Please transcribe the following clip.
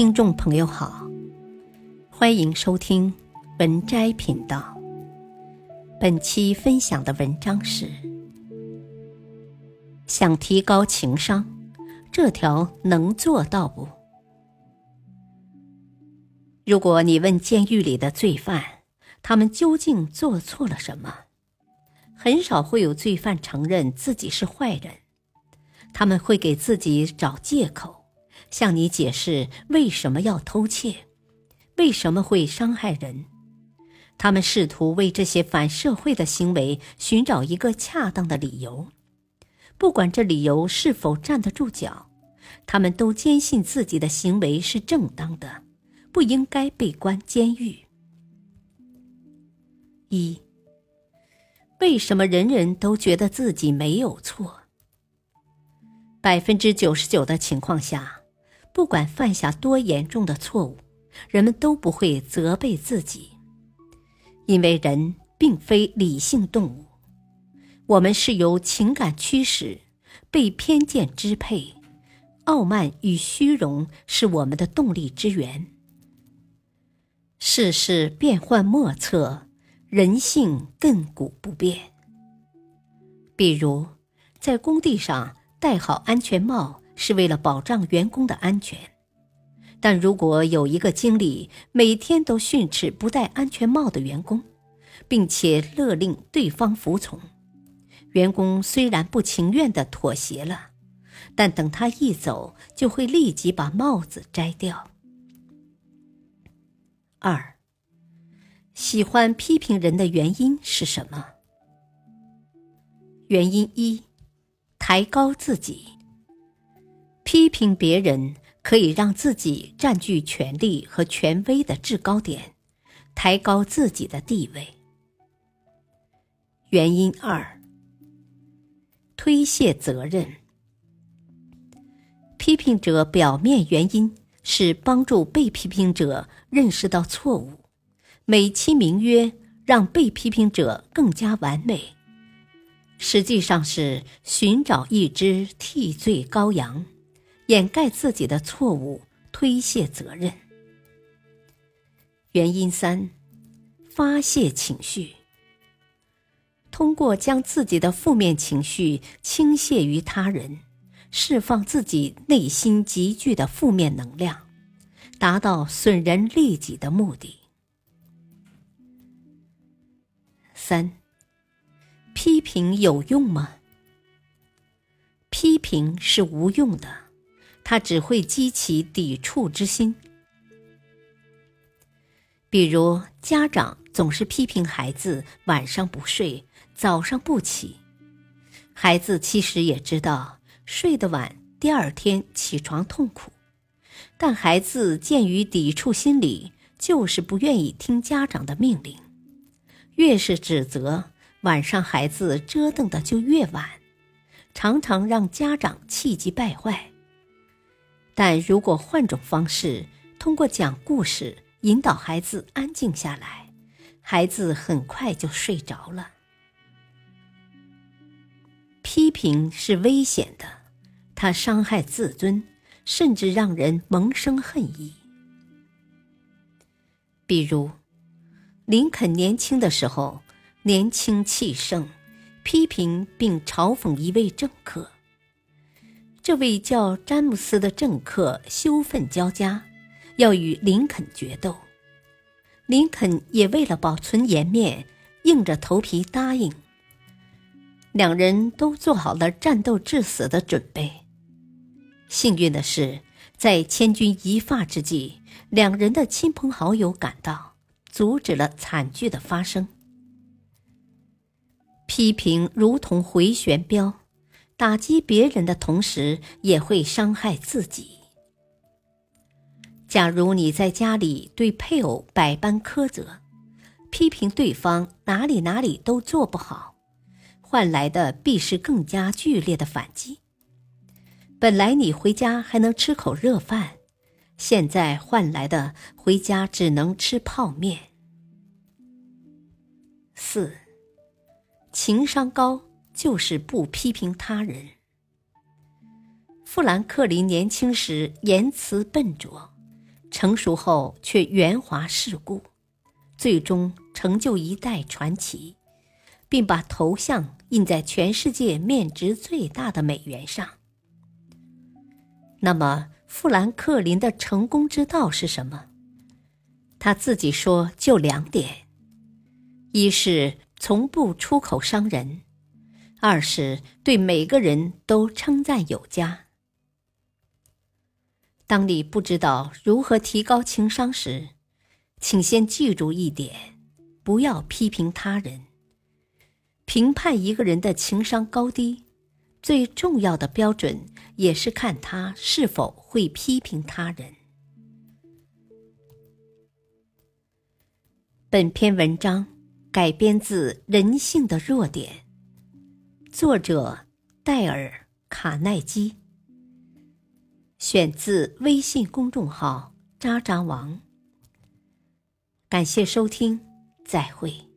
听众朋友好，欢迎收听文摘频道。本期分享的文章是：想提高情商，这条能做到不？如果你问监狱里的罪犯，他们究竟做错了什么？很少会有罪犯承认自己是坏人，他们会给自己找借口，向你解释为什么要偷窃，为什么会伤害人。他们试图为这些反社会的行为寻找一个恰当的理由，不管这理由是否站得住脚，他们都坚信自己的行为是正当的，不应该被关监狱。一。为什么人人都觉得自己没有错？百分之九十九的情况下，不管犯下多严重的错误，人们都不会责备自己，因为人并非理性动物，我们是由情感驱使，被偏见支配，傲慢与虚荣是我们的动力之源。世事变幻莫测。人性亘古不变。比如，在工地上戴好安全帽是为了保障员工的安全，但如果有一个经理每天都训斥不戴安全帽的员工，并且勒令对方服从，员工虽然不情愿的妥协了，但等他一走，就会立即把帽子摘掉。二。喜欢批评人的原因是什么？原因一，抬高自己。批评别人可以让自己占据权力和权威的制高点，抬高自己的地位。原因二，推卸责任。批评者表面原因是帮助被批评者认识到错误。美其名曰让被批评者更加完美，实际上是寻找一只替罪羔羊，掩盖自己的错误，推卸责任。原因三：发泄情绪。通过将自己的负面情绪倾泻于他人，释放自己内心急剧的负面能量，达到损人利己的目的。三，批评有用吗？批评是无用的，它只会激起抵触之心。比如，家长总是批评孩子晚上不睡，早上不起。孩子其实也知道睡得晚，第二天起床痛苦，但孩子鉴于抵触心理，就是不愿意听家长的命令。越是指责，晚上孩子折腾的就越晚，常常让家长气急败坏。但如果换种方式，通过讲故事引导孩子安静下来，孩子很快就睡着了。批评是危险的，它伤害自尊，甚至让人萌生恨意。比如。林肯年轻的时候，年轻气盛，批评并嘲讽一位政客。这位叫詹姆斯的政客羞愤交加，要与林肯决斗。林肯也为了保存颜面，硬着头皮答应。两人都做好了战斗致死的准备。幸运的是，在千钧一发之际，两人的亲朋好友赶到。阻止了惨剧的发生。批评如同回旋镖，打击别人的同时也会伤害自己。假如你在家里对配偶百般苛责，批评对方哪里哪里都做不好，换来的必是更加剧烈的反击。本来你回家还能吃口热饭。现在换来的，回家只能吃泡面。四，情商高就是不批评他人。富兰克林年轻时言辞笨拙，成熟后却圆滑世故，最终成就一代传奇，并把头像印在全世界面值最大的美元上。那么，富兰克林的成功之道是什么？他自己说，就两点：一是从不出口伤人，二是对每个人都称赞有加。当你不知道如何提高情商时，请先记住一点：不要批评他人。评判一个人的情商高低，最重要的标准也是看他是否会批评他人。本篇文章改编自《人性的弱点》，作者戴尔·卡耐基，选自微信公众号“渣渣王”。感谢收听，再会。